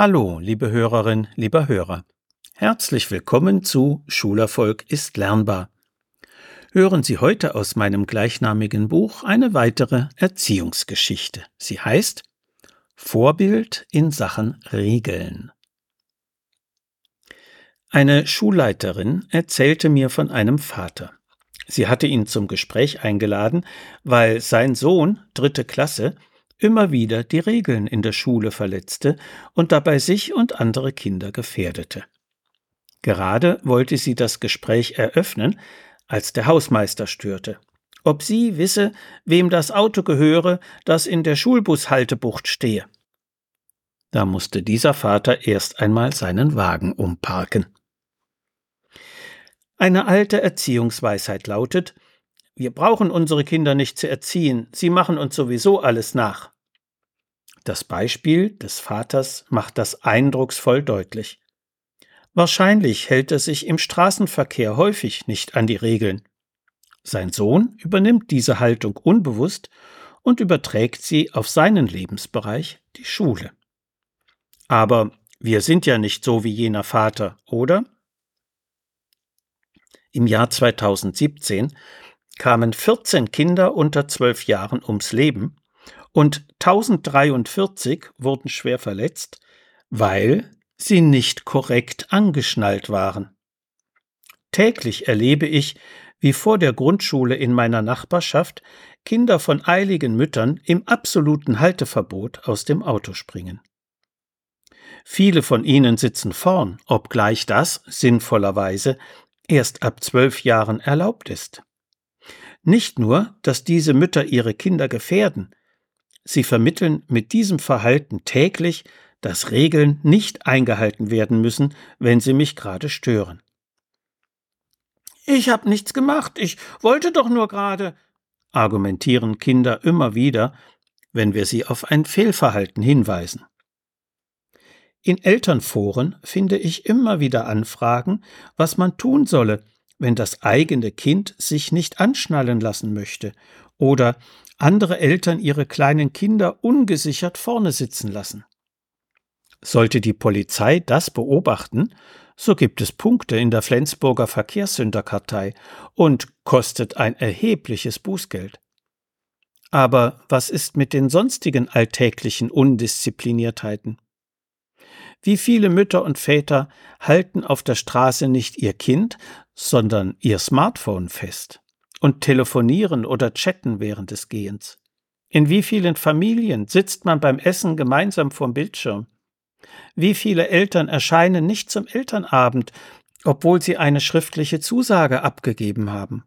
Hallo, liebe Hörerin, lieber Hörer. Herzlich willkommen zu Schulerfolg ist lernbar. Hören Sie heute aus meinem gleichnamigen Buch eine weitere Erziehungsgeschichte. Sie heißt Vorbild in Sachen Regeln. Eine Schulleiterin erzählte mir von einem Vater. Sie hatte ihn zum Gespräch eingeladen, weil sein Sohn, dritte Klasse, immer wieder die Regeln in der Schule verletzte und dabei sich und andere Kinder gefährdete. Gerade wollte sie das Gespräch eröffnen, als der Hausmeister störte. Ob sie wisse, wem das Auto gehöre, das in der Schulbushaltebucht stehe. Da musste dieser Vater erst einmal seinen Wagen umparken. Eine alte Erziehungsweisheit lautet, wir brauchen unsere Kinder nicht zu erziehen, sie machen uns sowieso alles nach. Das Beispiel des Vaters macht das eindrucksvoll deutlich. Wahrscheinlich hält er sich im Straßenverkehr häufig nicht an die Regeln. Sein Sohn übernimmt diese Haltung unbewusst und überträgt sie auf seinen Lebensbereich, die Schule. Aber wir sind ja nicht so wie jener Vater, oder? Im Jahr 2017 kamen 14 Kinder unter 12 Jahren ums Leben und 1043 wurden schwer verletzt, weil sie nicht korrekt angeschnallt waren. Täglich erlebe ich, wie vor der Grundschule in meiner Nachbarschaft Kinder von eiligen Müttern im absoluten Halteverbot aus dem Auto springen. Viele von ihnen sitzen vorn, obgleich das sinnvollerweise erst ab zwölf Jahren erlaubt ist. Nicht nur, dass diese Mütter ihre Kinder gefährden, sie vermitteln mit diesem Verhalten täglich, dass Regeln nicht eingehalten werden müssen, wenn sie mich gerade stören. Ich hab nichts gemacht, ich wollte doch nur gerade, argumentieren Kinder immer wieder, wenn wir sie auf ein Fehlverhalten hinweisen. In Elternforen finde ich immer wieder Anfragen, was man tun solle, wenn das eigene Kind sich nicht anschnallen lassen möchte oder andere Eltern ihre kleinen Kinder ungesichert vorne sitzen lassen. Sollte die Polizei das beobachten, so gibt es Punkte in der Flensburger Verkehrssünderkartei und kostet ein erhebliches Bußgeld. Aber was ist mit den sonstigen alltäglichen Undiszipliniertheiten? Wie viele Mütter und Väter halten auf der Straße nicht ihr Kind, sondern ihr Smartphone fest und telefonieren oder chatten während des Gehens? In wie vielen Familien sitzt man beim Essen gemeinsam vorm Bildschirm? Wie viele Eltern erscheinen nicht zum Elternabend, obwohl sie eine schriftliche Zusage abgegeben haben?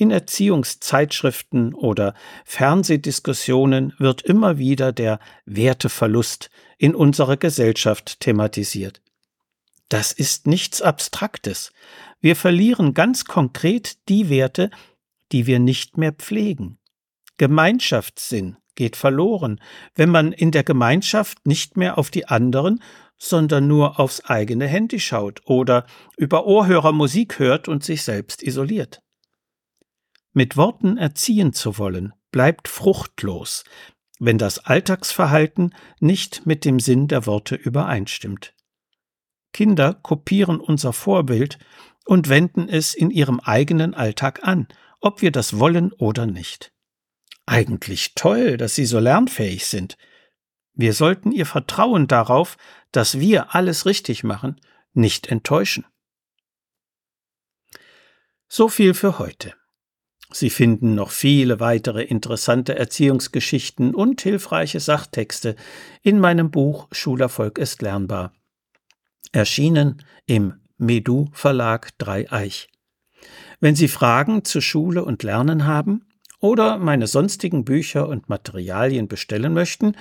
In Erziehungszeitschriften oder Fernsehdiskussionen wird immer wieder der Werteverlust in unserer Gesellschaft thematisiert. Das ist nichts Abstraktes. Wir verlieren ganz konkret die Werte, die wir nicht mehr pflegen. Gemeinschaftssinn geht verloren, wenn man in der Gemeinschaft nicht mehr auf die anderen, sondern nur aufs eigene Handy schaut oder über Ohrhörer Musik hört und sich selbst isoliert. Mit Worten erziehen zu wollen, bleibt fruchtlos, wenn das Alltagsverhalten nicht mit dem Sinn der Worte übereinstimmt. Kinder kopieren unser Vorbild und wenden es in ihrem eigenen Alltag an, ob wir das wollen oder nicht. Eigentlich toll, dass sie so lernfähig sind. Wir sollten ihr Vertrauen darauf, dass wir alles richtig machen, nicht enttäuschen. So viel für heute. Sie finden noch viele weitere interessante Erziehungsgeschichten und hilfreiche Sachtexte in meinem Buch Schulerfolg ist lernbar. Erschienen im Medu Verlag Dreieich. Wenn Sie Fragen zu Schule und Lernen haben oder meine sonstigen Bücher und Materialien bestellen möchten,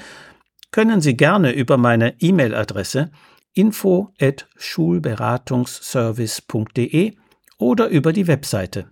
können Sie gerne über meine E-Mail-Adresse info at schulberatungsservice.de oder über die Webseite